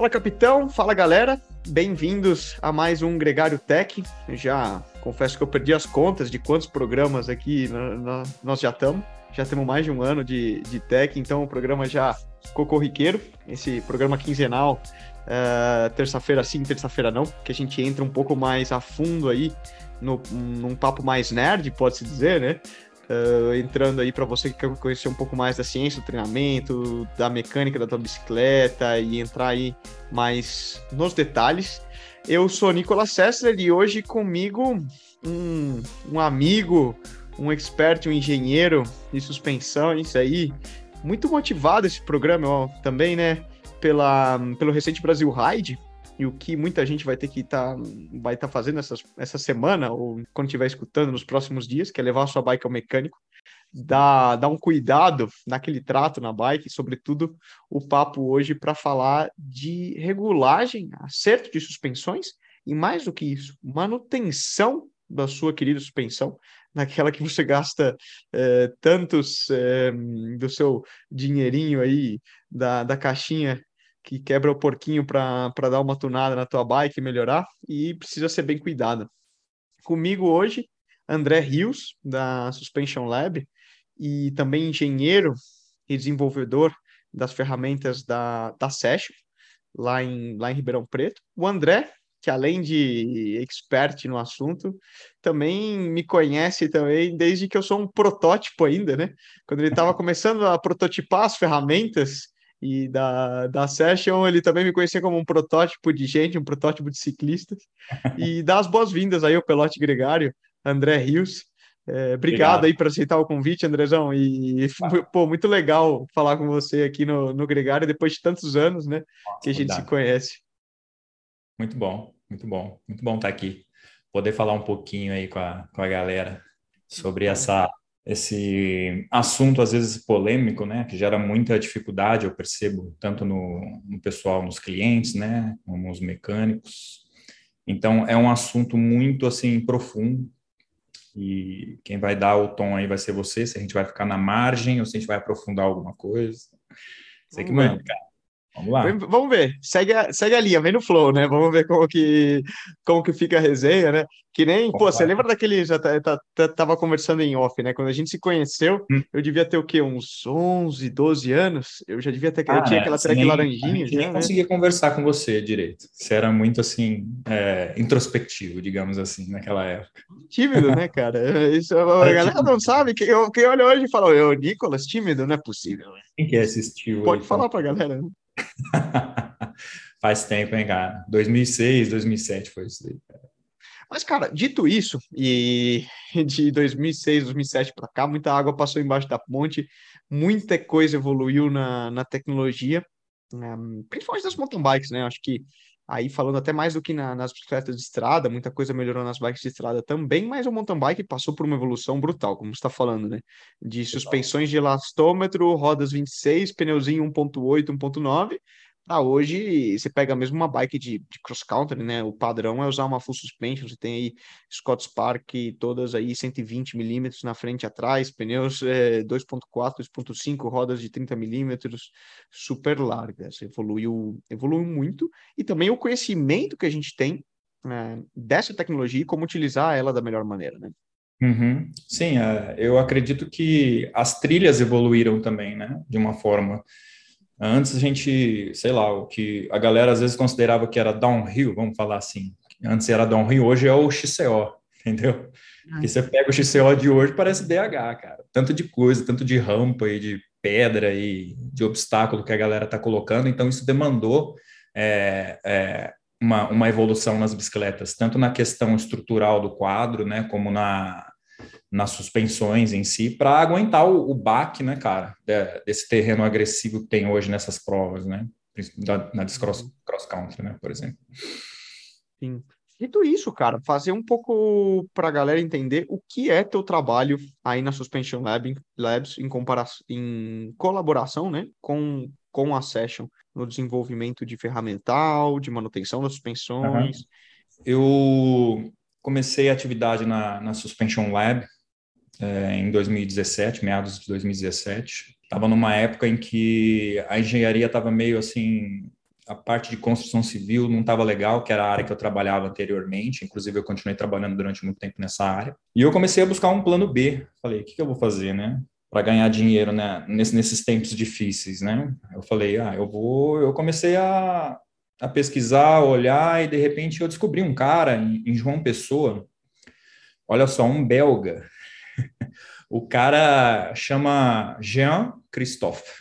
Fala, capitão. Fala, galera. Bem-vindos a mais um Gregário Tech. Já confesso que eu perdi as contas de quantos programas aqui nós já estamos. Já temos mais de um ano de, de tech, então o programa já ficou corriqueiro. Esse programa quinzenal, uh, terça-feira sim, terça-feira não, que a gente entra um pouco mais a fundo aí no, num papo mais nerd, pode-se dizer, né? Uh, entrando aí para você que quer conhecer um pouco mais da ciência do treinamento, da mecânica da tua bicicleta e entrar aí mais nos detalhes. Eu sou Nicolas Sessler e hoje comigo um, um amigo, um expert, um engenheiro de suspensão, isso aí. Muito motivado esse programa ó, também, né? Pela, pelo recente Brasil Ride, e o que muita gente vai ter que tá, vai estar tá fazendo essas, essa semana, ou quando estiver escutando nos próximos dias, que é levar a sua bike ao mecânico, dar, dar um cuidado naquele trato na bike, sobretudo o papo hoje para falar de regulagem, acerto de suspensões, e mais do que isso, manutenção da sua querida suspensão, naquela que você gasta é, tantos é, do seu dinheirinho aí, da, da caixinha que quebra o porquinho para dar uma tunada na tua bike e melhorar, e precisa ser bem cuidada. Comigo hoje, André Rios, da Suspension Lab, e também engenheiro e desenvolvedor das ferramentas da, da Session, lá em, lá em Ribeirão Preto. O André, que além de expert no assunto, também me conhece também desde que eu sou um protótipo ainda, né? Quando ele estava começando a prototipar as ferramentas, e da, da Session, ele também me conhecia como um protótipo de gente, um protótipo de ciclistas. E dá as boas-vindas aí ao Pelote Gregário, André Rios. É, obrigado, obrigado, aí por aceitar o convite, Andrezão. E, pô, muito legal falar com você aqui no, no Gregário, depois de tantos anos, né, Nossa, que a gente cuidado. se conhece. Muito bom, muito bom, muito bom estar aqui. Poder falar um pouquinho aí com a, com a galera sobre essa esse assunto às vezes polêmico, né, que gera muita dificuldade, eu percebo, tanto no, no, pessoal, nos clientes, né, como os mecânicos. Então, é um assunto muito, assim, profundo, e quem vai dar o tom aí vai ser você, se a gente vai ficar na margem ou se a gente vai aprofundar alguma coisa. Você que manda, cara. Vamos lá. Vamos ver. Segue a, segue a linha, vem no flow, né? Vamos ver como que, como que fica a resenha, né? Que nem, pô, você lembra daquele, já tá, tá, tá, tava conversando em off, né? Quando a gente se conheceu, hum. eu devia ter o quê? Uns 11, 12 anos? Eu já devia ter, ah, eu tinha é, aquela track laranjinha. Eu nem conseguia conversar com você direito. Você era muito, assim, é, introspectivo, digamos assim, naquela época. Tímido, né, cara? Isso, a galera não sabe. Quem, quem olha hoje e fala, eu, Nicolas, tímido, não é possível. Quem que é assistiu? Pode aí, falar pra galera, né? Faz tempo, hein, cara? 2006, 2007 foi isso aí. Mas, cara, dito isso, e de 2006, 2007 para cá, muita água passou embaixo da ponte, muita coisa evoluiu na, na tecnologia, né? principalmente das mountain bikes, né? Acho que aí falando até mais do que na, nas bicicletas de estrada, muita coisa melhorou nas bikes de estrada também, mas o mountain bike passou por uma evolução brutal, como você está falando, né? De suspensões de elastômetro, rodas 26, pneuzinho 1.8, 1.9, ah, hoje você pega mesmo uma bike de, de cross country, né? O padrão é usar uma full suspension. Você tem aí Scott Spark, todas aí 120 milímetros na frente e atrás, pneus é, 2.4, 2.5, rodas de 30 milímetros, super largas. Evoluiu, evoluiu muito e também o conhecimento que a gente tem né, dessa tecnologia e como utilizar ela da melhor maneira, né? Uhum. Sim, é, eu acredito que as trilhas evoluíram também, né? De uma forma Antes a gente, sei lá, o que a galera às vezes considerava que era downhill, vamos falar assim. Antes era downhill, hoje é o XCO, entendeu? Porque você pega o XCO de hoje, parece DH, cara. Tanto de coisa, tanto de rampa e de pedra e de obstáculo que a galera está colocando. Então, isso demandou é, é, uma, uma evolução nas bicicletas, tanto na questão estrutural do quadro, né, como na, nas suspensões em si, para aguentar o, o baque, né, cara, de, desse terreno agressivo que tem hoje nessas provas, né, da, na cross, cross country, né, por exemplo. Sim. Dito isso, cara, fazer um pouco para a galera entender o que é teu trabalho aí na Suspension Lab, Labs em, comparação, em colaboração né, com, com a Session no desenvolvimento de ferramental, de manutenção das suspensões. Uhum. Eu comecei a atividade na, na Suspension Lab é, em 2017, meados de 2017. Estava numa época em que a engenharia estava meio assim a parte de construção civil não estava legal, que era a área que eu trabalhava anteriormente, inclusive eu continuei trabalhando durante muito tempo nessa área. E eu comecei a buscar um plano B. Falei, o que, que eu vou fazer, né? Para ganhar dinheiro né, nesses tempos difíceis, né? Eu falei, ah, eu vou. Eu comecei a, a pesquisar, olhar, e de repente eu descobri um cara em, em João Pessoa, olha só, um belga. o cara chama Jean Christophe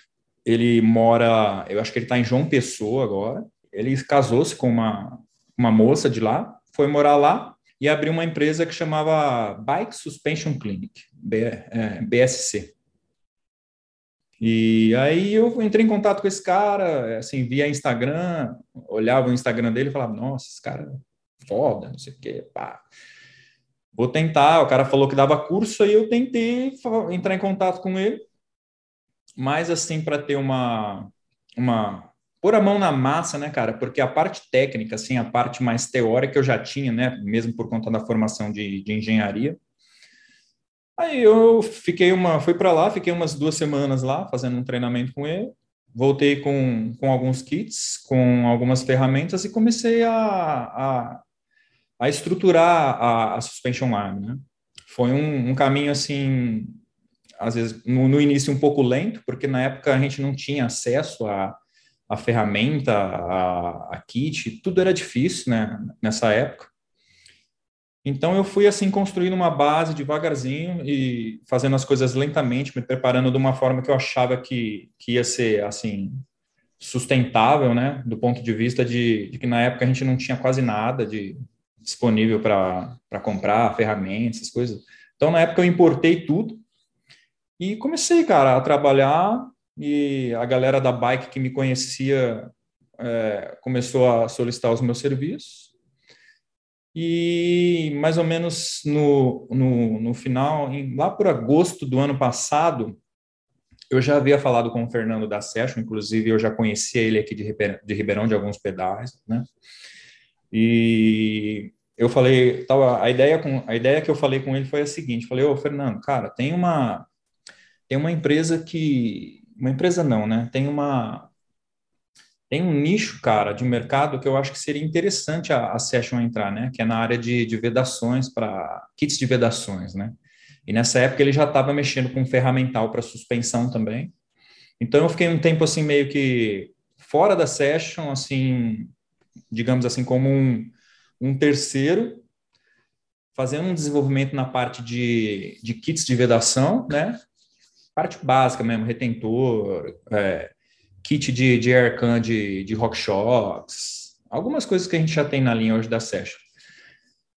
ele mora, eu acho que ele está em João Pessoa agora. Ele casou-se com uma, uma moça de lá, foi morar lá e abriu uma empresa que chamava Bike Suspension Clinic, B, é, BSC. E aí eu entrei em contato com esse cara, assim, via Instagram, olhava o Instagram dele e falava, nossa, esse cara é foda, não sei o quê, pá. Vou tentar, o cara falou que dava curso, aí eu tentei entrar em contato com ele mais assim para ter uma uma pôr a mão na massa, né, cara? Porque a parte técnica, assim, a parte mais teórica eu já tinha, né, mesmo por conta da formação de, de engenharia. Aí eu fiquei uma, fui para lá, fiquei umas duas semanas lá fazendo um treinamento com ele. Voltei com, com alguns kits, com algumas ferramentas e comecei a, a, a estruturar a, a suspension arm, né? Foi um, um caminho assim às vezes, no, no, início um pouco lento, porque na época a gente não tinha acesso a, a ferramenta, a, a kit, tudo era difícil, né, nessa época. Então eu fui assim construindo uma base devagarzinho e fazendo as coisas lentamente, me preparando de uma forma que eu achava que, que ia ser assim sustentável, né, do ponto de vista de, de que na época a gente não tinha quase nada de disponível para comprar ferramentas, essas coisas. Então na época eu importei tudo e comecei, cara, a trabalhar e a galera da bike que me conhecia é, começou a solicitar os meus serviços. E mais ou menos no, no, no final, em, lá por agosto do ano passado, eu já havia falado com o Fernando da Session, inclusive eu já conhecia ele aqui de Ribeirão, de, Ribeirão, de alguns pedais, né? E eu falei, tava, a ideia com a ideia que eu falei com ele foi a seguinte, falei, ô Fernando, cara, tem uma tem uma empresa que. Uma empresa não, né? Tem uma. Tem um nicho, cara, de mercado que eu acho que seria interessante a, a Session entrar, né? Que é na área de, de vedações para kits de vedações, né? E nessa época ele já estava mexendo com ferramental para suspensão também. Então eu fiquei um tempo assim meio que fora da Session, assim, digamos assim, como um, um terceiro, fazendo um desenvolvimento na parte de, de kits de vedação, né? parte básica mesmo, retentor, é, kit de, de aircan de, de RockShox, algumas coisas que a gente já tem na linha hoje da Session.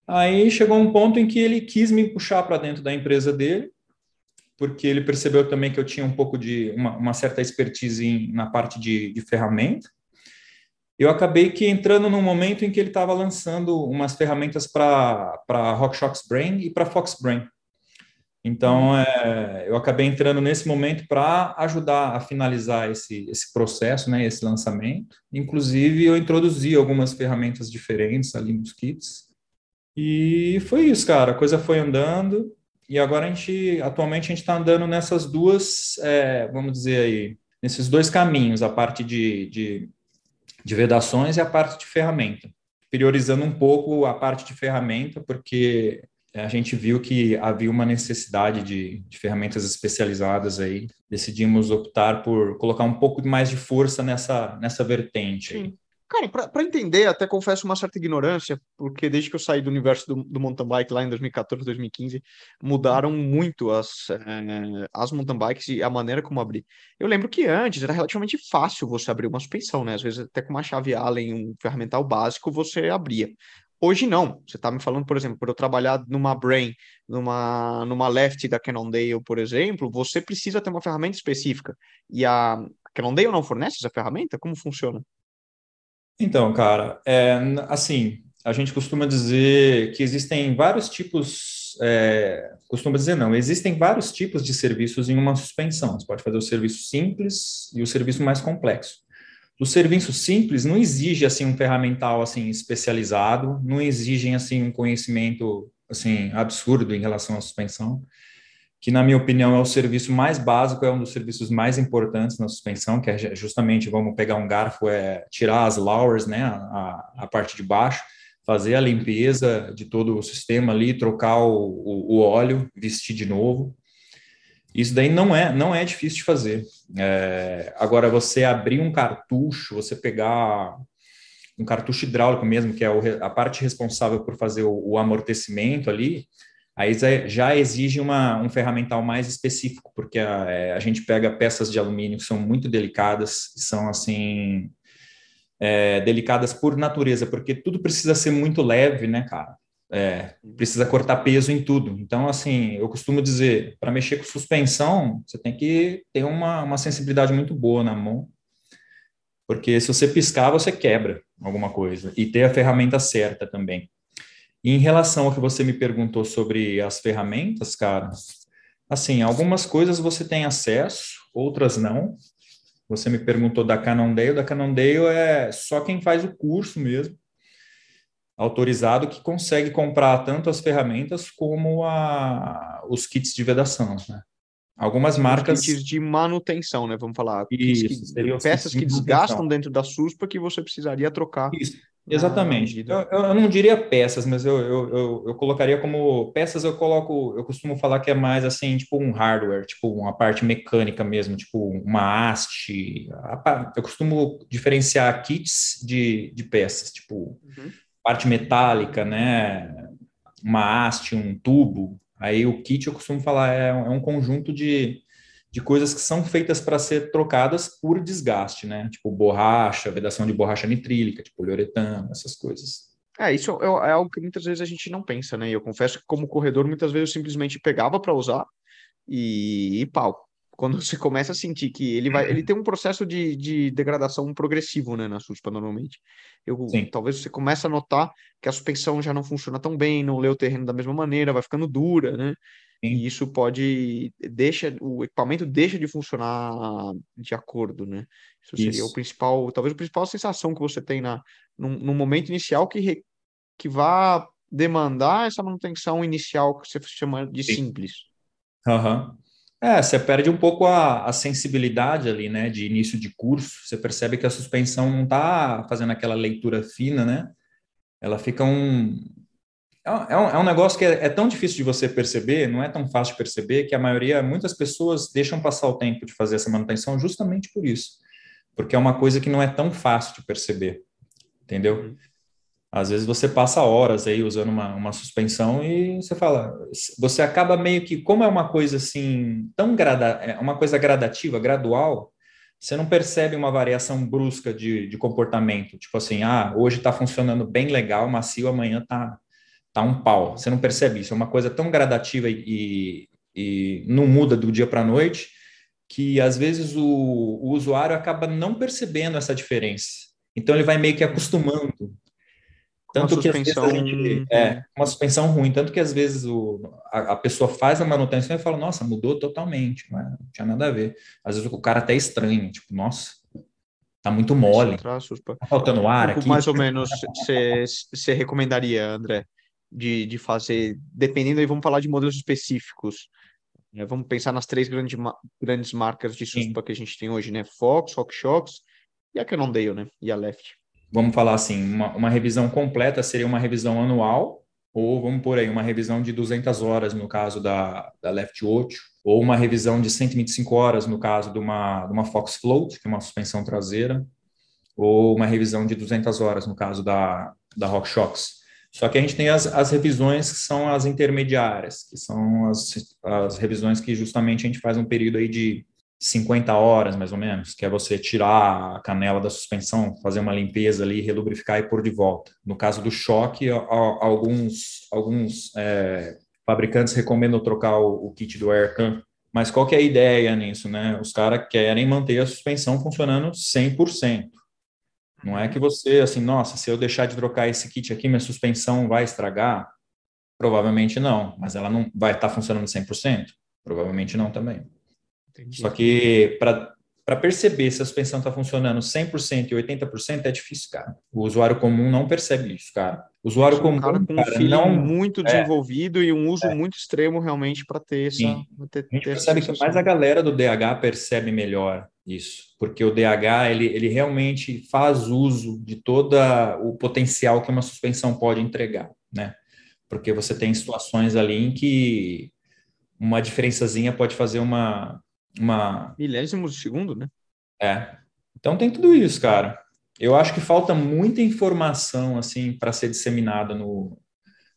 Aí chegou um ponto em que ele quis me puxar para dentro da empresa dele, porque ele percebeu também que eu tinha um pouco de uma, uma certa expertise em, na parte de, de ferramenta. Eu acabei que entrando num momento em que ele estava lançando umas ferramentas para RockShox Brain e para Fox Brain. Então, uhum. é, eu acabei entrando nesse momento para ajudar a finalizar esse, esse processo, né, esse lançamento. Inclusive, eu introduzi algumas ferramentas diferentes ali nos kits. E foi isso, cara. A coisa foi andando. E agora a gente, atualmente, a gente está andando nessas duas, é, vamos dizer aí, nesses dois caminhos, a parte de, de, de vedações e a parte de ferramenta. Priorizando um pouco a parte de ferramenta, porque a gente viu que havia uma necessidade de, de, ferramentas especializadas aí. Decidimos optar por colocar um pouco mais de força nessa, nessa vertente. Aí. Cara, para entender, até confesso uma certa ignorância, porque desde que eu saí do universo do, do mountain bike lá em 2014, 2015, mudaram muito as, é, as mountain bikes e a maneira como abrir. Eu lembro que antes era relativamente fácil você abrir uma suspensão, né? Às vezes até com uma chave Allen, um ferramental básico, você abria. Hoje não. Você está me falando, por exemplo, por eu trabalhar numa Brain, numa, numa Left da Cannondale, por exemplo, você precisa ter uma ferramenta específica. E a Cannondale não fornece essa ferramenta? Como funciona? Então, cara, é, assim, a gente costuma dizer que existem vários tipos, é, costuma dizer não, existem vários tipos de serviços em uma suspensão. Você pode fazer o serviço simples e o serviço mais complexo. O serviço simples não exige assim um ferramental assim especializado, não exigem assim um conhecimento assim absurdo em relação à suspensão. que na minha opinião é o serviço mais básico, é um dos serviços mais importantes na suspensão, que é justamente, vamos pegar um garfo, é tirar as lowers, né, a, a parte de baixo, fazer a limpeza de todo o sistema ali, trocar o, o, o óleo, vestir de novo. Isso daí não é, não é difícil de fazer. É, agora, você abrir um cartucho, você pegar um cartucho hidráulico mesmo, que é o, a parte responsável por fazer o, o amortecimento ali, aí já exige uma, um ferramental mais específico, porque a, é, a, gente pega peças de alumínio que são muito delicadas, são assim, é, delicadas por natureza, porque tudo precisa ser muito leve, né, cara? É, precisa cortar peso em tudo. Então, assim, eu costumo dizer, para mexer com suspensão, você tem que ter uma, uma sensibilidade muito boa na mão, porque se você piscar, você quebra alguma coisa, e ter a ferramenta certa também. E em relação ao que você me perguntou sobre as ferramentas, cara, assim, algumas coisas você tem acesso, outras não. Você me perguntou da Cannondale, da Cannondale é só quem faz o curso mesmo autorizado que consegue comprar tanto as ferramentas como a, os kits de vedação. Né? Algumas marcas. Kits de manutenção, né? Vamos falar. Isso, que, peças que desgastam dentro da SUSPA que você precisaria trocar. Isso. Exatamente. Eu, eu, não diria peças, mas eu, eu, eu, eu, colocaria como peças. Eu coloco, eu costumo falar que é mais assim, tipo um hardware, tipo uma parte mecânica mesmo, tipo uma haste. Eu costumo diferenciar kits de, de peças, tipo uhum parte metálica, né? Uma haste, um tubo. Aí o kit, eu costumo falar, é, é um conjunto de, de coisas que são feitas para ser trocadas por desgaste, né? Tipo borracha, vedação de borracha nitrílica, tipo poliuretano, essas coisas. É, isso é, é, algo que muitas vezes a gente não pensa, né? E eu confesso que como corredor, muitas vezes eu simplesmente pegava para usar e, e pau quando você começa a sentir que ele vai, ele uhum. tem um processo de, de degradação progressivo, né, na suspa normalmente. Eu, talvez você comece a notar que a suspensão já não funciona tão bem, não lê o terreno da mesma maneira, vai ficando dura, né? Sim. E isso pode deixa o equipamento deixa de funcionar de acordo, né? Isso seria isso. o principal, talvez a principal sensação que você tem na no, no momento inicial que re, que vá demandar essa manutenção inicial que você chama de Sim. simples. Aham. Uhum. É, você perde um pouco a, a, sensibilidade ali, né, de início de curso. Você percebe que a suspensão não está fazendo aquela leitura fina, né? Ela fica um. É, é um, é um negócio que é, é, tão difícil de você perceber, não é tão fácil de perceber, que a maioria, muitas pessoas deixam passar o tempo de fazer essa manutenção justamente por isso. Porque é uma coisa que não é tão fácil de perceber, entendeu? Às vezes você passa horas aí usando uma, uma suspensão e você fala, você acaba meio que, como é uma coisa assim, tão grada, é uma coisa gradativa, gradual, você não percebe uma variação brusca de, de comportamento, tipo assim, ah, hoje está funcionando bem legal, macio, amanhã tá, tá um pau. Você não percebe isso, é uma coisa tão gradativa e, e não muda do dia para a noite, que às vezes o, o usuário acaba não percebendo essa diferença. Então ele vai meio que acostumando tanto que às vezes a gente, é uma suspensão ruim, tanto que às vezes o, a, a, pessoa faz a manutenção e fala, nossa, mudou totalmente, não, é, não tinha nada a ver. Às vezes o cara até estranha, tipo, nossa, tá muito mole, tá faltando ar aqui. Mais ou menos você recomendaria, André, de, de fazer, dependendo aí, vamos falar de modelos específicos. Né? Vamos pensar nas três grandes, grandes marcas de suspa que a gente tem hoje, né? Fox, RockShox e a Cannondale, né? E a Left vamos falar assim, uma, uma revisão completa seria uma revisão anual, ou vamos por aí, uma revisão de 200 horas no caso da, da Left 8, ou uma revisão de 125 horas no caso de uma, de uma Fox Float, que é uma suspensão traseira, ou uma revisão de 200 horas no caso da, da RockShox. Só que a gente tem as, as revisões que são as intermediárias, que são as, as revisões que justamente a gente faz um período aí de 50 horas, mais ou menos, que é você tirar a canela da suspensão, fazer uma limpeza ali, relubrificar e pôr de volta. No caso do choque, alguns, alguns é, fabricantes recomendam trocar o, o kit do Aircam, mas qual que é a ideia nisso, né? Os caras querem manter a suspensão funcionando 100%. Não é que você, assim, nossa, se eu deixar de trocar esse kit aqui, minha suspensão vai estragar? Provavelmente não, mas ela não vai estar tá funcionando 100%? Provavelmente não também. Entendi. Só que para para perceber se a suspensão está funcionando 100% e 80% é difícil, cara. O usuário comum não percebe isso, cara. O usuário comum, cara, com cara, um não muito é. desenvolvido e um uso é. muito extremo realmente para ter essa. Ter, a gente percebe que mais a galera do DH percebe melhor isso, porque o DH ele, ele realmente faz uso de todo o potencial que uma suspensão pode entregar, né? Porque você tem situações ali em que uma diferençazinha pode fazer uma uma milésimos de segundo, né? É. Então tem tudo isso, cara. Eu acho que falta muita informação assim para ser disseminada no,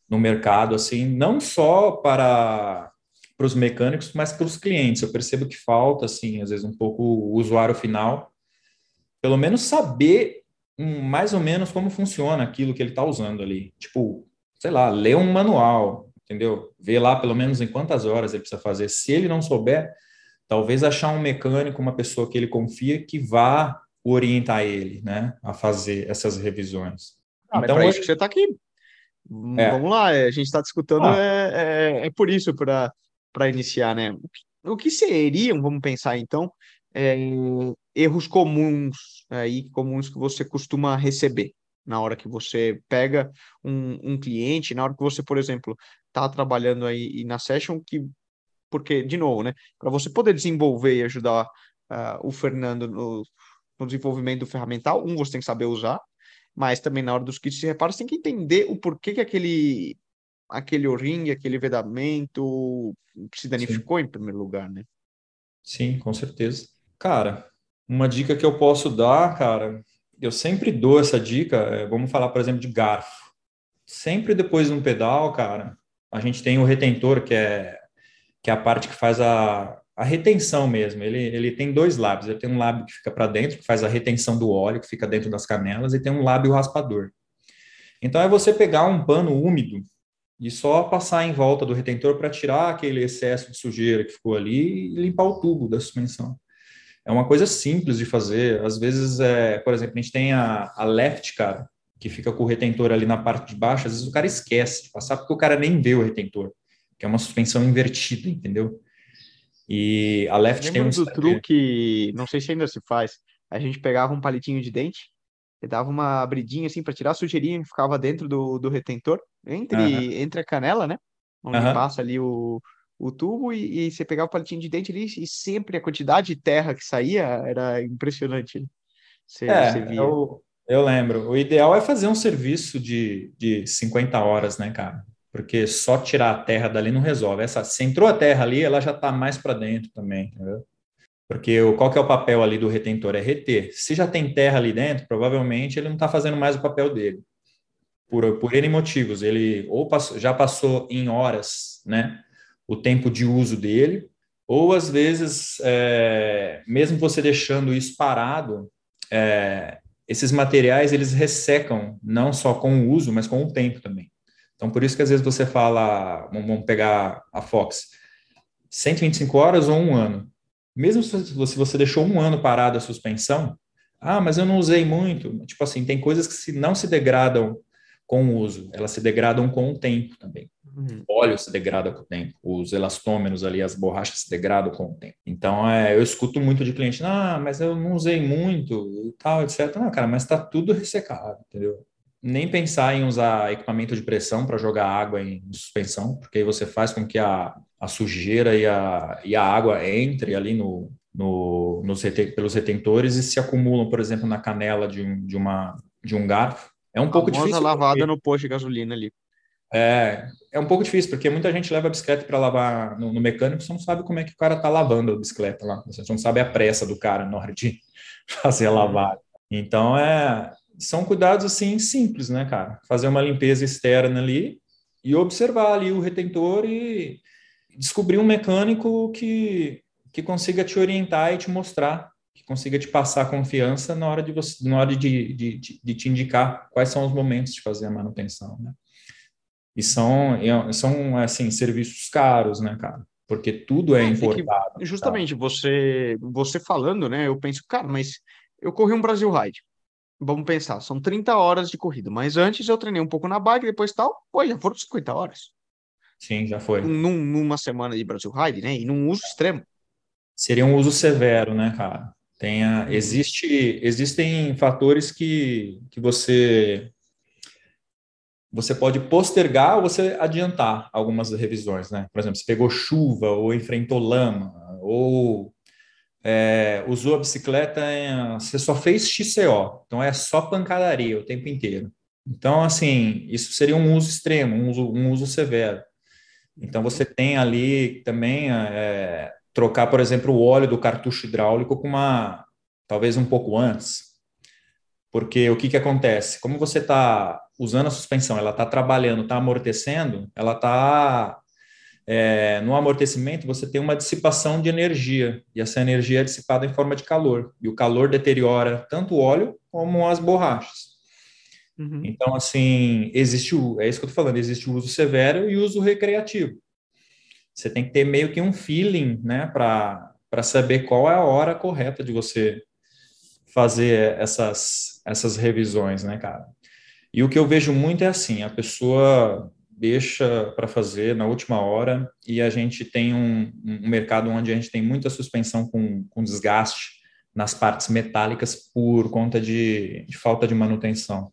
no mercado, assim, não só para para os mecânicos, mas para os clientes. Eu percebo que falta, assim, às vezes um pouco o usuário final, pelo menos saber um, mais ou menos como funciona aquilo que ele está usando ali. Tipo, sei lá, ler um manual, entendeu? Ver lá pelo menos em quantas horas ele precisa fazer. Se ele não souber, talvez achar um mecânico, uma pessoa que ele confia, que vá orientar ele, né, a fazer essas revisões. Ah, então, é hoje... que você está aqui. É. Vamos lá, a gente está discutindo, ah. é, é, é, por isso, para iniciar, né? O que seriam, vamos pensar então, é, erros comuns aí, comuns que você costuma receber na hora que você pega um, um cliente, na hora que você, por exemplo, está trabalhando aí na session, que porque, de novo, né, para você poder desenvolver e ajudar uh, o Fernando no, no, desenvolvimento do ferramental, um, você tem que saber usar, mas também na hora dos kits de reparo, você tem que entender o porquê que aquele, aquele o-ring, aquele vedamento se danificou Sim. em primeiro lugar, né? Sim, com certeza. Cara, uma dica que eu posso dar, cara, eu sempre dou essa dica, é, vamos falar, por exemplo, de garfo. Sempre depois de um pedal, cara, a gente tem o retentor, que é que é a parte que faz a, a retenção mesmo. Ele, ele tem dois lábios. Ele tem um lábio que fica para dentro, que faz a retenção do óleo, que fica dentro das canelas, e tem um lábio raspador. Então é você pegar um pano úmido e só passar em volta do retentor para tirar aquele excesso de sujeira que ficou ali e limpar o tubo da suspensão. É uma coisa simples de fazer. Às vezes, é, por exemplo, a gente tem a, a left, cara, que fica com o retentor ali na parte de baixo. Às vezes o cara esquece de passar porque o cara nem vê o retentor que é uma suspensão invertida, entendeu? E a Left tem um do truque, não sei se ainda se faz. A gente pegava um palitinho de dente, e dava uma abridinha assim para tirar a sujeirinha que ficava dentro do, do retentor, entre, uh -huh. entre a canela, né? Onde uh -huh. passa ali o, o tubo e, e, você pegava o palitinho de dente ali e sempre a quantidade de terra que saía era impressionante. Você, é, você via. Eu, eu lembro. O ideal é fazer um serviço de, de 50 horas, né, cara? Porque só tirar a terra dali não resolve. Essa, se entrou a terra ali, ela já está mais para dentro também, entendeu? Porque o, qual que é o papel ali do retentor? É reter. Se já tem terra ali dentro, provavelmente ele não está fazendo mais o papel dele. Por, por N motivos. Ele ou passou, já passou em horas, né? O tempo de uso dele, ou às vezes, é, mesmo você deixando isso parado, é, esses materiais eles ressecam não só com o uso, mas com o tempo também. Então, por isso que às vezes você fala, vamos pegar a Fox, 125 horas ou um ano. Mesmo se você deixou um ano parado a suspensão, ah, mas eu não usei muito. Tipo assim, tem coisas que se não se degradam com o uso, elas se degradam com o tempo também. Uhum. O óleo se degrada com o tempo, os elastômeros ali, as borrachas se degradam com o tempo. Então, é, eu escuto muito de cliente, ah, mas eu não usei muito e tal, etc. Não, cara, mas está tudo ressecado, entendeu? Nem pensar em usar equipamento de pressão para jogar água em suspensão, porque aí você faz com que a, a sujeira e a, e a água entre ali no, no, nos reten, pelos retentores e se acumulam, por exemplo, na canela de um, de uma, de um garfo. É um a pouco difícil. lavada porque... no posto de gasolina ali. É, é um pouco difícil, porque muita gente leva a bicicleta para lavar no, no, mecânico, você não sabe como é que o cara está lavando a bicicleta lá. Você não sabe a pressa do cara na hora de fazer a lavagem. Então, é, são cuidados assim simples, né, cara? Fazer uma limpeza externa ali e observar ali o retentor e descobrir um mecânico que, que consiga te orientar e te mostrar, que consiga te passar confiança na hora de você, na hora de, de, de, de te indicar quais são os momentos de fazer a manutenção, né? E são, são assim, serviços caros, né, cara? Porque tudo é, é importado. Que, justamente, tá? você, você falando, né? Eu penso, cara, mas eu corri um Brasil Ride vamos pensar, são 30 horas de corrida, mas antes eu treinei um pouco na bike, depois tal, pô, já foram 50 horas. Sim, já foi. Num, numa semana de Brasil Ride, né? E num uso extremo. Seria um uso severo, né, cara? Tem a, existe, existem fatores que, que você você pode postergar ou você adiantar algumas revisões, né? Por exemplo, você pegou chuva ou enfrentou lama ou é, usou a bicicleta, você só fez XCO, então é só pancadaria o tempo inteiro. Então, assim, isso seria um uso extremo, um uso, um uso severo. Então, você tem ali também é, trocar, por exemplo, o óleo do cartucho hidráulico com uma, talvez um pouco antes, porque o que, que acontece? Como você está usando a suspensão, ela está trabalhando, está amortecendo, ela está. É, no amortecimento, você tem uma dissipação de energia, e essa energia é dissipada em forma de calor, e o calor deteriora tanto o óleo como as borrachas. Uhum. Então, assim, existe o. É isso que eu estou falando, existe o uso severo e o uso recreativo. Você tem que ter meio que um feeling, né, para saber qual é a hora correta de você fazer essas, essas revisões, né, cara? E o que eu vejo muito é assim, a pessoa deixa para fazer na última hora e a gente tem um, um, mercado onde a gente tem muita suspensão com, com desgaste nas partes metálicas por conta de, de falta de manutenção.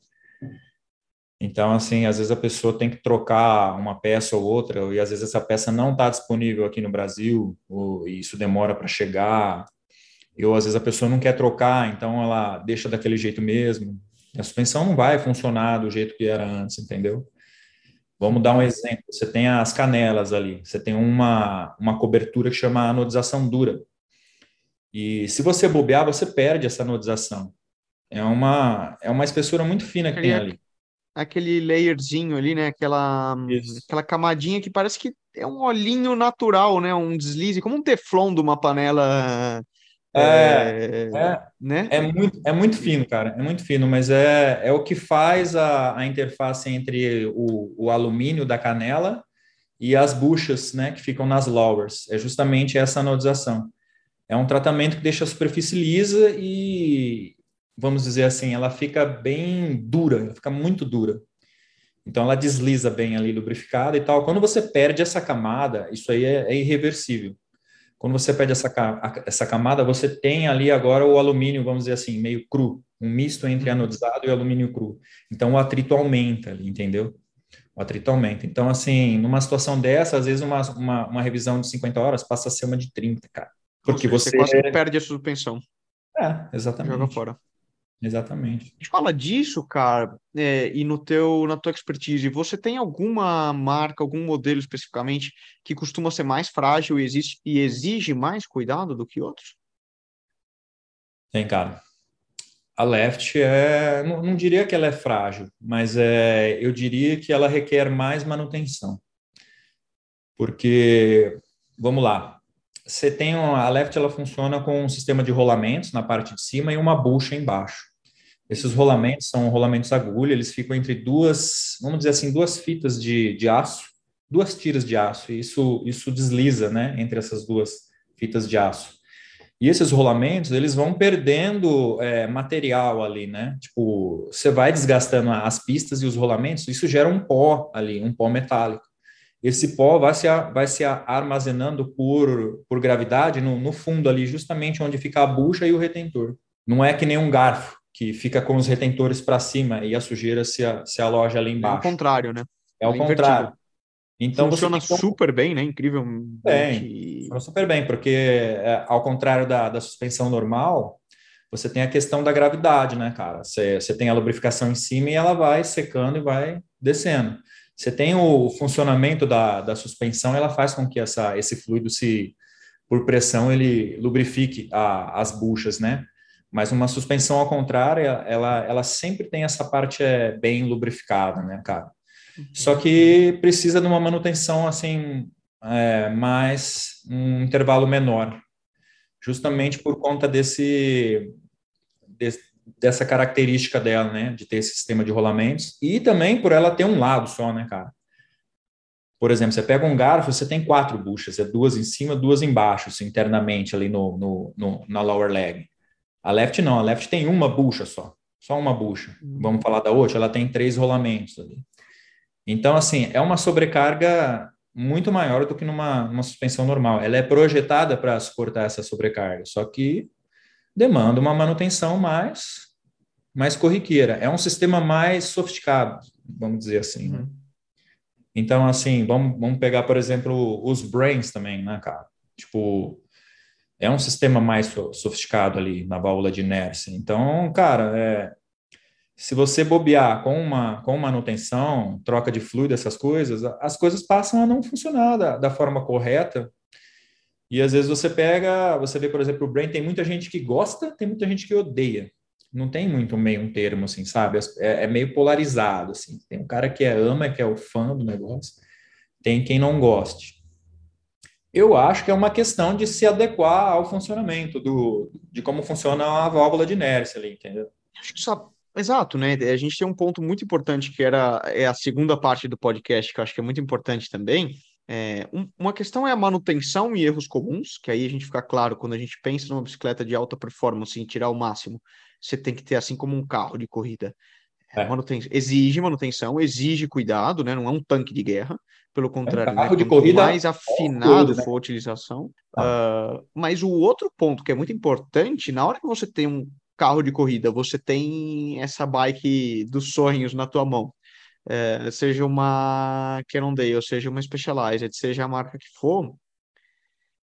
Então, assim, às vezes a pessoa tem que trocar uma peça ou outra, e às vezes essa peça não está disponível aqui no Brasil, ou, e isso demora para chegar, ou às vezes a pessoa não quer trocar, então ela deixa daquele jeito mesmo. A suspensão não vai funcionar do jeito que era antes, entendeu? Vamos dar um exemplo. Você tem as canelas ali, você tem uma, uma cobertura que chama anodização dura. E se você bobear, você perde essa anodização. É uma, é uma espessura muito fina que tem ali aquele layerzinho ali, né? Aquela, aquela camadinha que parece que é um olhinho natural, né? Um deslize, como um teflon de uma panela. É, é, é, né? é, muito, é muito fino, cara. É muito fino, mas é, é o que faz a, a interface entre o, o alumínio da canela e as buchas, né? Que ficam nas lowers. É justamente essa anodização. É um tratamento que deixa a superfície lisa e, vamos dizer assim, ela fica bem dura, fica muito dura. Então ela desliza bem ali lubrificada e tal. Quando você perde essa camada, isso aí é, é irreversível. Quando você perde essa, essa camada, você tem ali agora o alumínio, vamos dizer assim, meio cru, um misto entre uhum. anodizado e alumínio cru. Então o atrito aumenta ali, entendeu? O atrito aumenta. Então, assim, numa situação dessa, às vezes uma, uma, uma revisão de 50 horas passa a ser uma de 30, cara. Porque você, você quase perde a suspensão. É, exatamente. Joga fora. Exatamente. A gente fala disso, cara, é, e no teu, na tua expertise, você tem alguma marca, algum modelo especificamente que costuma ser mais frágil e, existe, e exige mais cuidado do que outros? Tem, cara. A Left é, não, não diria que ela é frágil, mas é, eu diria que ela requer mais manutenção. Porque, vamos lá, você tem a Left ela funciona com um sistema de rolamentos na parte de cima e uma bucha embaixo. Esses rolamentos são rolamentos agulha, eles ficam entre duas, vamos dizer assim, duas fitas de, de aço, duas tiras de aço, e isso, isso desliza, né, entre essas duas fitas de aço. E esses rolamentos, eles vão perdendo é, material ali, né? Tipo, você vai desgastando as pistas e os rolamentos, isso gera um pó ali, um pó metálico. Esse pó vai se, vai se armazenando por, por gravidade no, no fundo ali, justamente onde fica a bucha e o retentor. Não é que nem um garfo, que fica com os retentores para cima e a sujeira se, se aloja ali embaixo. É o contrário, né? É o é contrário. Então funciona super bem, né? Incrível. Bem, funciona super bem, porque é, ao contrário da, da suspensão normal, você tem a questão da gravidade, né, cara? Você, você tem a lubrificação em cima e ela vai secando e vai descendo. Você tem o funcionamento da, da suspensão, ela faz com que essa, esse fluido se, por pressão, ele lubrifique a, as buchas, né? Mas uma suspensão ao contrário, ela, ela sempre tem essa parte é, bem lubrificada, né, cara? Uhum. Só que precisa de uma manutenção, assim, é, mais, um intervalo menor. Justamente por conta desse, desse, dessa característica dela, né, de ter esse sistema de rolamentos. E também por ela ter um lado só, né, cara? Por exemplo, você pega um garfo, você tem quatro buchas, é duas em cima, duas embaixo, assim, internamente ali no, no, no na lower leg. A left não, a left tem uma bucha só, só uma bucha. Uhum. Vamos falar da outra, ela tem três rolamentos ali. Então, assim, é uma sobrecarga muito maior do que numa, numa suspensão normal. Ela é projetada para suportar essa sobrecarga, só que demanda uma manutenção mais, mais corriqueira. É um sistema mais sofisticado, vamos dizer assim. Né? Uhum. Então, assim, vamos, vamos pegar, por exemplo, os brains também, né, cara? Tipo, é um sistema mais sofisticado ali na válvula de inércia. Então, cara, é, se você bobear com uma com manutenção, troca de fluido, essas coisas, as coisas passam a não funcionar da, da forma correta. E às vezes você pega, você vê, por exemplo, o Brain, tem muita gente que gosta, tem muita gente que odeia. Não tem muito meio um termo, assim, sabe? É, é meio polarizado, assim. Tem um cara que é ama, que é o fã do negócio, tem quem não goste. Eu acho que é uma questão de se adequar ao funcionamento do, de como funciona a válvula de inércia ali, entendeu? Acho que só Exato, né? A gente tem um ponto muito importante que era é a segunda parte do podcast, que eu acho que é muito importante também. É, um, uma questão é a manutenção e erros comuns, que aí a gente fica claro, quando a gente pensa numa bicicleta de alta performance em tirar o máximo, você tem que ter assim como um carro de corrida. É. Manuten exige manutenção, exige cuidado, né? Não é um tanque de guerra. Pelo contrário, é um carro né? de corrida mais afinado for a utilização. Ah. Uh, mas o outro ponto que é muito importante, na hora que você tem um carro de corrida, você tem essa bike dos sonhos na tua mão. É, seja uma Cannondale, seja uma Specialized, seja a marca que for,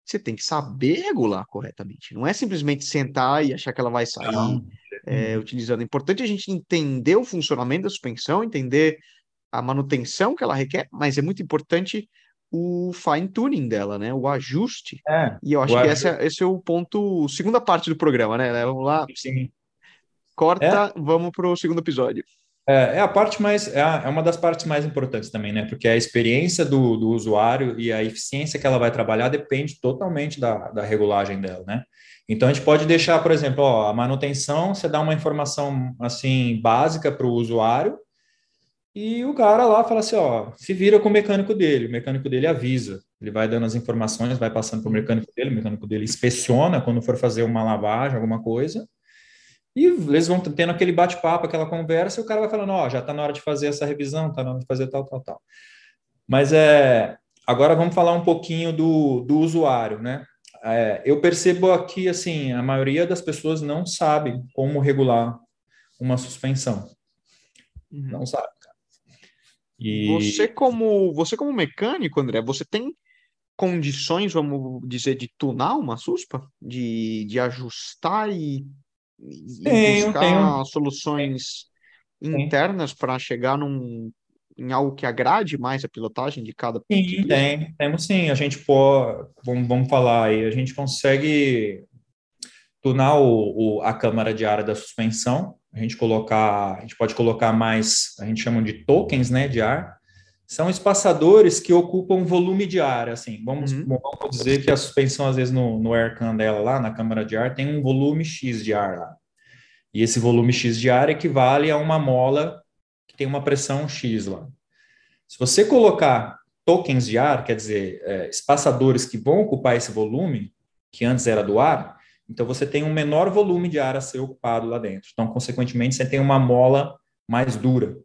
você tem que saber regular corretamente. Não é simplesmente sentar e achar que ela vai sair é, utilizando. É importante a gente entender o funcionamento da suspensão, entender a manutenção que ela requer, mas é muito importante o fine tuning dela, né? O ajuste. É, e eu acho que esse é, esse é, o ponto, segunda parte do programa, né? Vamos lá. Sim. Corta, é. vamos para o segundo episódio. É, é, a parte mais, é, a, é, uma das partes mais importantes também, né? Porque a experiência do, do usuário e a eficiência que ela vai trabalhar depende totalmente da, da regulagem dela, né? Então a gente pode deixar, por exemplo, ó, a manutenção, você dá uma informação assim básica para o usuário e o cara lá fala assim, ó, se vira com o mecânico dele, o mecânico dele avisa, ele vai dando as informações, vai passando para o mecânico dele, o mecânico dele inspeciona quando for fazer uma lavagem, alguma coisa, e eles vão tendo aquele bate-papo, aquela conversa, e o cara vai falando, ó, já está na hora de fazer essa revisão, está na hora de fazer tal, tal, tal. Mas é, agora vamos falar um pouquinho do, do usuário, né? É, eu percebo aqui, assim, a maioria das pessoas não sabe como regular uma suspensão. Uhum. Não sabe. E... Você como você como mecânico, André, você tem condições, vamos dizer, de tunar uma suspa, de, de ajustar e, e tenho, buscar tenho. soluções internas para chegar num em algo que agrade mais a pilotagem de cada Sim, tem, temos sim. A gente pode, vamos, vamos falar aí, a gente consegue tunar o, o, a câmara de ar da suspensão a gente colocar, a gente pode colocar mais, a gente chama de tokens, né, de ar, são espaçadores que ocupam volume de ar, assim, vamos, uhum. vamos dizer que a suspensão, às vezes, no, no aircan dela lá, na câmara de ar, tem um volume X de ar lá, e esse volume X de ar equivale a uma mola tem uma pressão X lá. Se você colocar tokens de ar, quer dizer, é, espaçadores que vão ocupar esse volume, que antes era do ar, então, você tem um menor volume de ar a ser ocupado lá dentro. Então, consequentemente, você tem uma mola mais dura.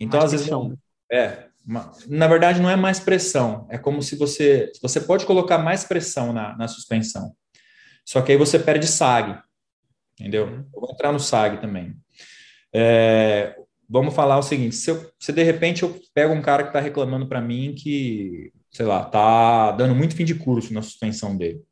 Então, mais às vezes, não, é, uma, na verdade, não é mais pressão. É como se você, você pode colocar mais pressão na, na suspensão. Só que aí você perde sag, entendeu? Uhum. Eu vou entrar no sag também. É, vamos falar o seguinte: se, eu, se de repente eu pego um cara que está reclamando para mim que, sei lá, tá dando muito fim de curso na suspensão dele.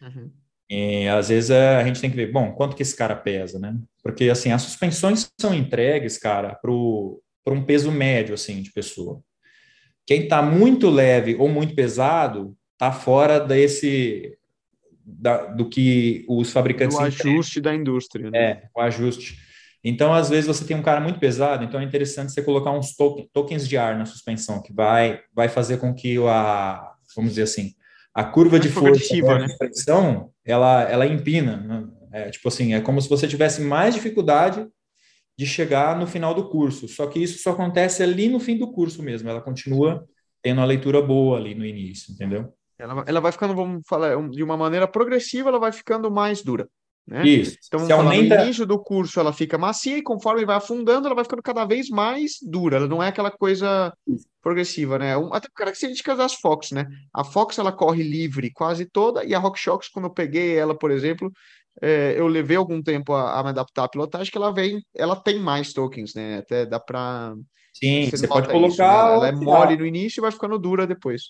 Uhum. E às vezes a gente tem que ver, bom, quanto que esse cara pesa, né? Porque assim, as suspensões são entregues, cara, para um peso médio assim de pessoa. Quem está muito leve ou muito pesado está fora desse da, do que os fabricantes. O ajuste da indústria. Né? É, o ajuste. Então, às vezes, você tem um cara muito pesado, então é interessante você colocar uns tokens de ar na suspensão, que vai, vai fazer com que a, vamos dizer assim, a curva de força né? de fricção, ela, ela empina. Né? É, tipo assim, é como se você tivesse mais dificuldade de chegar no final do curso. Só que isso só acontece ali no fim do curso mesmo. Ela continua tendo a leitura boa ali no início, entendeu? Ela, ela vai ficando, vamos falar, de uma maneira progressiva, ela vai ficando mais dura. Né? Isso. Então, falar, aumenta... no início do curso ela fica macia e conforme vai afundando, ela vai ficando cada vez mais dura. Ela não é aquela coisa progressiva, né? Até características das Fox, né? A Fox ela corre livre quase toda e a RockShox, quando eu peguei ela, por exemplo, é, eu levei algum tempo a, a, me adaptar à pilotagem, que ela vem, ela tem mais tokens, né? Até dá para Sim, você, você pode colocar. Isso, né? Ela é mole no início e vai ficando dura depois.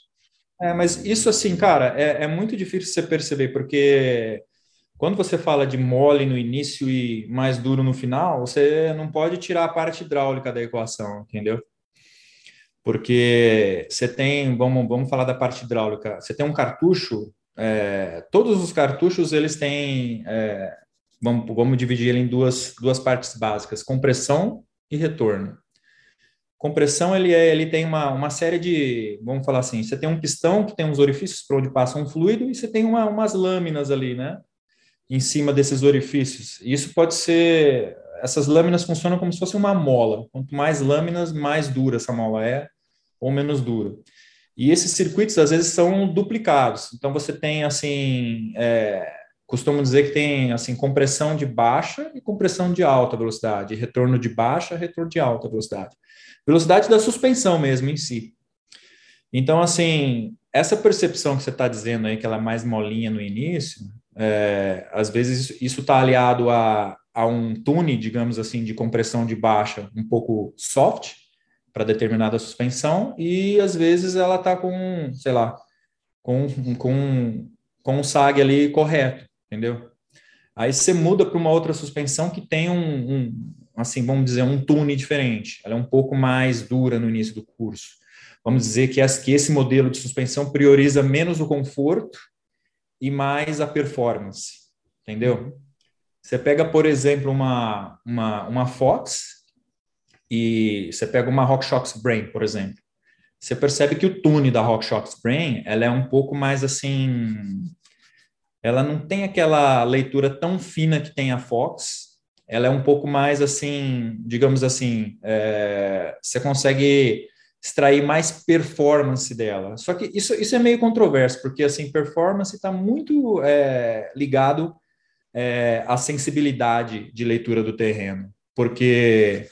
É, mas isso assim, cara, é, é muito difícil você perceber, porque quando você fala de mole no início e mais duro no final, você não pode tirar a parte hidráulica da equação, entendeu? Porque você tem, vamos, vamos falar da parte hidráulica, você tem um cartucho, é, todos os cartuchos eles têm, é, vamos, vamos dividir ele em duas, duas partes básicas, compressão e retorno. Compressão, ele, é, ele tem uma, uma série de, vamos falar assim, você tem um pistão que tem uns orifícios para onde passa um fluido e você tem uma, umas lâminas ali, né? Em cima desses orifícios. Isso pode ser. Essas lâminas funcionam como se fosse uma mola. Quanto mais lâminas, mais dura essa mola é, ou menos dura. E esses circuitos, às vezes, são duplicados. Então, você tem, assim, é, costumo dizer que tem, assim, compressão de baixa e compressão de alta velocidade, retorno de baixa, retorno de alta velocidade. Velocidade da suspensão mesmo em si. Então, assim, essa percepção que você está dizendo aí, que ela é mais molinha no início, é, às vezes isso está aliado a, a um tune, digamos assim, de compressão de baixa um pouco soft para determinada suspensão e às vezes ela está com, sei lá, com, com, com um sag ali correto, entendeu? Aí você muda para uma outra suspensão que tem um, um, assim, vamos dizer, um tune diferente. Ela é um pouco mais dura no início do curso. Vamos dizer que, que esse modelo de suspensão prioriza menos o conforto e mais a performance, entendeu? Uhum. Você pega, por exemplo, uma, uma, uma Fox e você pega uma RockShox Brain, por exemplo. Você percebe que o tune da RockShox Brain, ela é um pouco mais assim... Ela não tem aquela leitura tão fina que tem a Fox, ela é um pouco mais assim, digamos assim, é, você consegue extrair mais performance dela. Só que isso, isso é meio controverso, porque assim, performance está muito é, ligado é, à sensibilidade de leitura do terreno. Porque,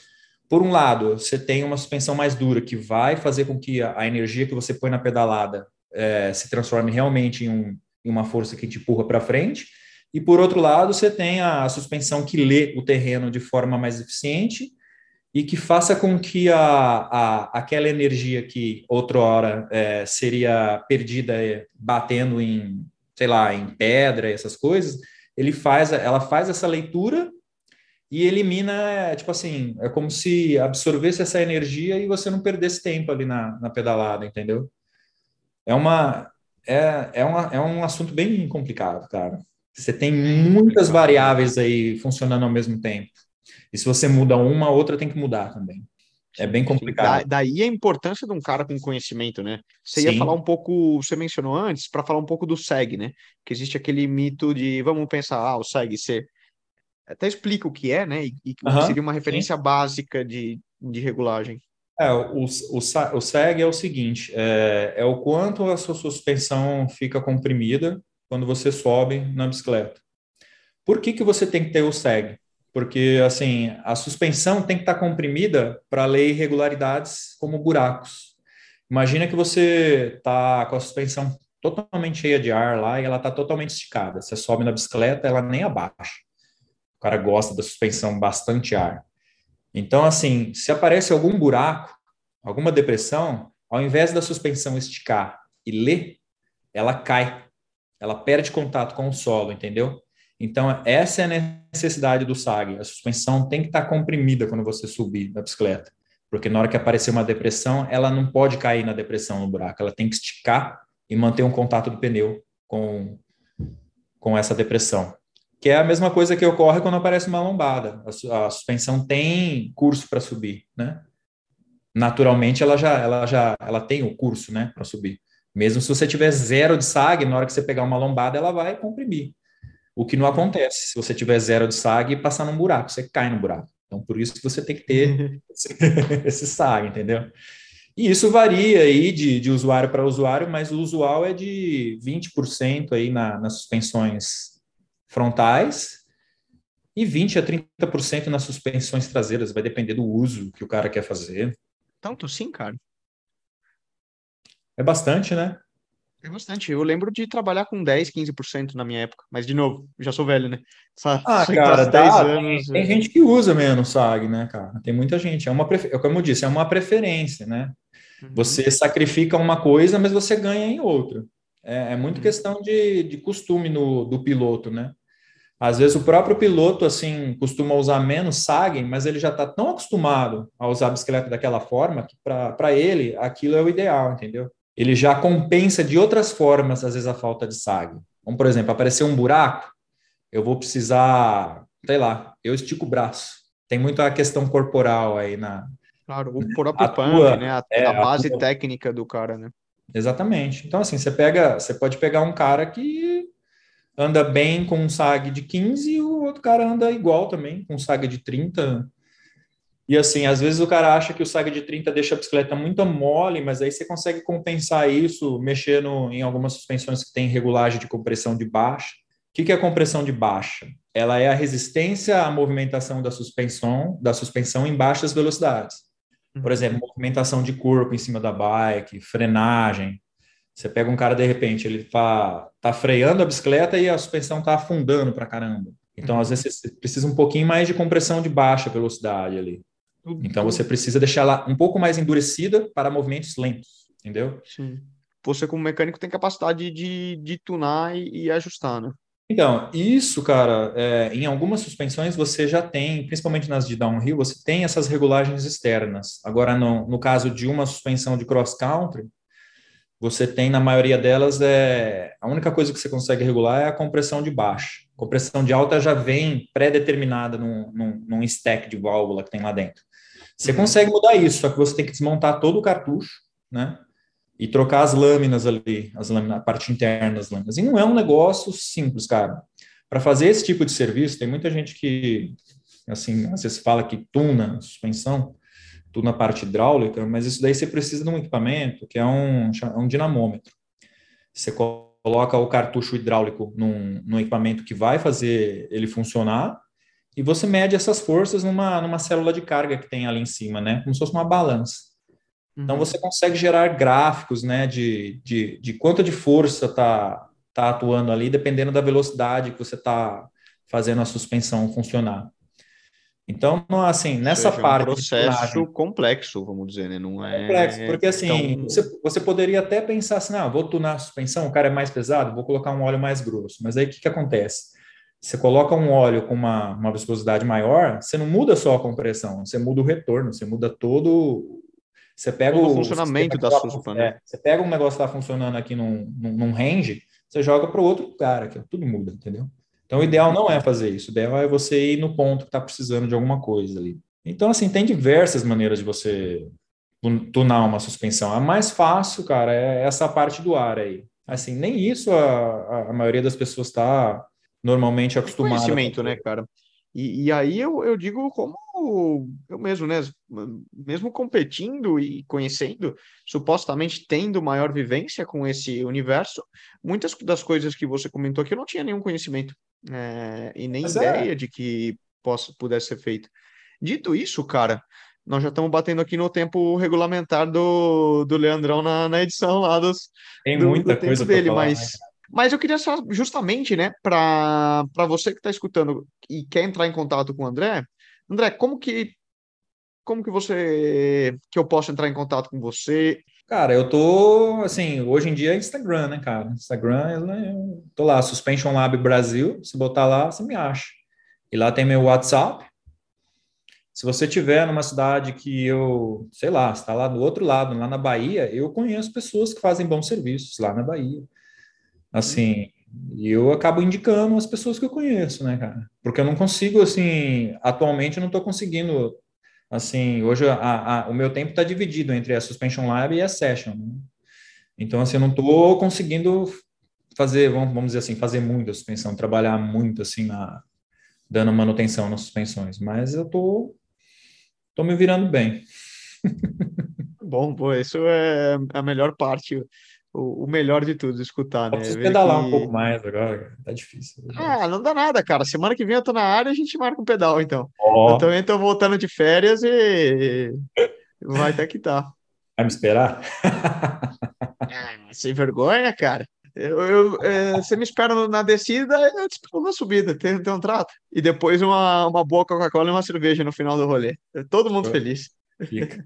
por um lado, você tem uma suspensão mais dura que vai fazer com que a, a energia que você põe na pedalada é, se transforme realmente em, um, em uma força que te empurra para frente. E por outro lado, você tem a, a suspensão que lê o terreno de forma mais eficiente e que faça com que a, a, aquela energia que outrora é, seria perdida é, batendo em, sei lá, em pedra, essas coisas, ele faz, ela faz essa leitura e elimina, é, tipo assim, é como se absorvesse essa energia e você não perdesse tempo ali na, na pedalada, entendeu? É uma, é, é, uma, é um assunto bem complicado, cara. Você tem muitas variáveis aí funcionando ao mesmo tempo. E se você muda uma, a outra tem que mudar também. É bem complicado. Da, daí a importância de um cara com conhecimento, né? Você Sim. ia falar um pouco, você mencionou antes, para falar um pouco do SEG, né? Que existe aquele mito de, vamos pensar, ah, o SEG, você até explica o que é, né? E, e seria uma referência Sim. básica de, de regulagem. É, o, o, o SEG é o seguinte, é, é o quanto a sua suspensão fica comprimida quando você sobe na bicicleta. Por que, que você tem que ter o SEG? Porque assim a suspensão tem que estar comprimida para ler irregularidades como buracos. Imagina que você está com a suspensão totalmente cheia de ar lá e ela está totalmente esticada. Você sobe na bicicleta, ela nem abaixa. O cara gosta da suspensão bastante ar. Então, assim, se aparece algum buraco, alguma depressão, ao invés da suspensão esticar e ler, ela cai. Ela perde contato com o solo, entendeu? Então, essa é a necessidade do SAG. A suspensão tem que estar comprimida quando você subir da bicicleta, porque na hora que aparecer uma depressão, ela não pode cair na depressão no buraco, ela tem que esticar e manter um contato do pneu com, com essa depressão. Que é a mesma coisa que ocorre quando aparece uma lombada. A, a suspensão tem curso para subir, né? Naturalmente, ela já, ela já ela tem o curso né, para subir. Mesmo se você tiver zero de SAG, na hora que você pegar uma lombada, ela vai comprimir. O que não acontece se você tiver zero de SAG e passar num buraco, você cai no buraco. Então, por isso que você tem que ter esse, esse SAG, entendeu? E isso varia aí de, de usuário para usuário, mas o usual é de 20% aí na, nas suspensões frontais e 20 a 30% nas suspensões traseiras, vai depender do uso que o cara quer fazer. Tanto sim, cara. É bastante, né? É bastante. Eu lembro de trabalhar com 10, 15% na minha época. Mas, de novo, já sou velho, né? Ah, cara, dá, anos, tem, tem, gente que usa menos SAG, né, cara? Tem muita gente. É uma, é como eu disse, é uma preferência, né? Uhum. Você sacrifica uma coisa, mas você ganha em outra. É, é muito uhum. questão de, de costume no, do piloto, né? Às vezes o próprio piloto, assim, costuma usar menos SAG, mas ele já está tão acostumado a usar a bicicleta daquela forma que para ele aquilo é o ideal, entendeu? Ele já compensa de outras formas, às vezes, a falta de SAG. Como, por exemplo, aparecer um buraco, eu vou precisar, sei lá, eu estico o braço. Tem muita questão corporal aí na. Claro, o próprio pump, né? A, é, a base a técnica do cara, né? Exatamente. Então, assim, você pega, você pode pegar um cara que anda bem com um SAG de 15 e o outro cara anda igual também, com um SAG de 30. E assim, às vezes o cara acha que o SAG de 30 deixa a bicicleta muito mole, mas aí você consegue compensar isso mexendo em algumas suspensões que tem regulagem de compressão de baixa. O que, que é a compressão de baixa? Ela é a resistência à movimentação da suspensão, da suspensão em baixas velocidades. Por exemplo, movimentação de corpo em cima da bike, frenagem. Você pega um cara de repente, ele tá, tá freando a bicicleta e a suspensão tá afundando para caramba. Então, às vezes, você precisa um pouquinho mais de compressão de baixa velocidade ali. Então você precisa deixar ela um pouco mais endurecida para movimentos lentos, entendeu? Sim. Você, como mecânico, tem capacidade de, de tunar e, e ajustar, né? Então, isso, cara, é, em algumas suspensões você já tem, principalmente nas de downhill, você tem essas regulagens externas. Agora, no, no caso de uma suspensão de cross-country, você tem, na maioria delas, é, a única coisa que você consegue regular é a compressão de baixa. Compressão de alta já vem pré-determinada num, num, num stack de válvula que tem lá dentro. Você uhum. consegue mudar isso, só que você tem que desmontar todo o cartucho, né? E trocar as lâminas ali, as lâminas, a parte interna das lâminas. E não é um negócio simples, cara. Para fazer esse tipo de serviço, tem muita gente que, assim, às vezes fala que tuna a suspensão, tuna a parte hidráulica, mas isso daí você precisa de um equipamento que é um, é um dinamômetro. Você coloca o cartucho hidráulico num, num equipamento que vai fazer ele funcionar e você mede essas forças numa, numa célula de carga que tem ali em cima, né? Como se fosse uma balança. Então, uhum. Então você consegue gerar gráficos, né, de, de, de quanto de força está tá atuando ali, dependendo da velocidade que você está fazendo a suspensão funcionar. Então, assim, nessa seja, parte. É um processo complexo, vamos dizer, né? Não é. Complexo, porque assim, tão... você, você poderia até pensar assim, ah, vou tunar a suspensão, o cara é mais pesado, vou colocar um óleo mais grosso. Mas aí o que, que acontece? Você coloca um óleo com uma, uma viscosidade maior, você não muda só a compressão, você muda o retorno, você muda todo. Você pega todo o funcionamento da suspa, né? É, você pega um negócio que está funcionando aqui num, num, num range, você joga para o outro lugar, aqui, tudo muda, entendeu? Então, o ideal não é fazer isso. O ideal é você ir no ponto que está precisando de alguma coisa ali. Então, assim, tem diversas maneiras de você tunar uma suspensão. A mais fácil, cara, é essa parte do ar aí. Assim, nem isso a, a maioria das pessoas está normalmente acostumado. Conhecimento, né, cara? E, e, aí eu, eu digo como eu mesmo, né? Mesmo competindo e conhecendo, supostamente tendo maior vivência com esse universo, muitas das coisas que você comentou aqui eu não tinha nenhum conhecimento é, e nem Mas é. ideia é. de que possa, pudesse ser feito. Dito isso, cara, nós já estamos batendo aqui no tempo regulamentar do, do Leandrão na, na edição lá dos. Tem muita do coisa dele, falar, mas. Né? Mas eu queria só, justamente, né, para você que está escutando e quer entrar em contato com o André, André, como que como que você que eu posso entrar em contato com você? Cara, eu tô assim, hoje em dia é Instagram, né, cara? Instagram, eu tô lá, Suspension Lab Brasil, se botar lá, você me acha. E lá tem meu WhatsApp. Se você tiver numa cidade que eu, sei lá, está lá do outro lado, lá na Bahia, eu conheço pessoas que fazem bons serviços lá na Bahia. Assim, e eu acabo indicando as pessoas que eu conheço, né, cara? Porque eu não consigo, assim, atualmente eu não estou conseguindo, assim, hoje a, a, o meu tempo está dividido entre a Suspension Lab e a Session. Né? Então, assim, eu não estou conseguindo fazer, vamos, vamos dizer assim, fazer muita suspensão, trabalhar muito, assim, na, dando manutenção nas suspensões, mas eu tô, tô me virando bem. Bom, pô, isso é a melhor parte o, o melhor de tudo, escutar, né? Pedalar que... um pouco mais agora, tá difícil. Ah, não dá nada, cara. Semana que vem eu tô na área, a gente marca um pedal, então. Oh. Eu também tô voltando de férias e vai até que tá. Vai me esperar? ah, sem vergonha, cara. Eu, eu é, você me espera na descida, eu te espero na subida, tem, tem um trato. E depois uma, uma boa Coca-Cola e uma cerveja no final do rolê. Todo mundo feliz. Fica.